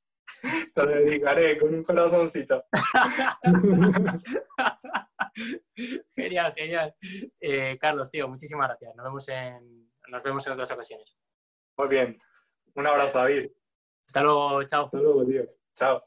Te lo dedicaré con un corazoncito. genial, genial. Eh, Carlos, tío, muchísimas gracias. Nos vemos en, nos vemos en otras ocasiones. Muy bien. Un abrazo, David. Hasta luego, chao. Hasta luego, tío. Chao.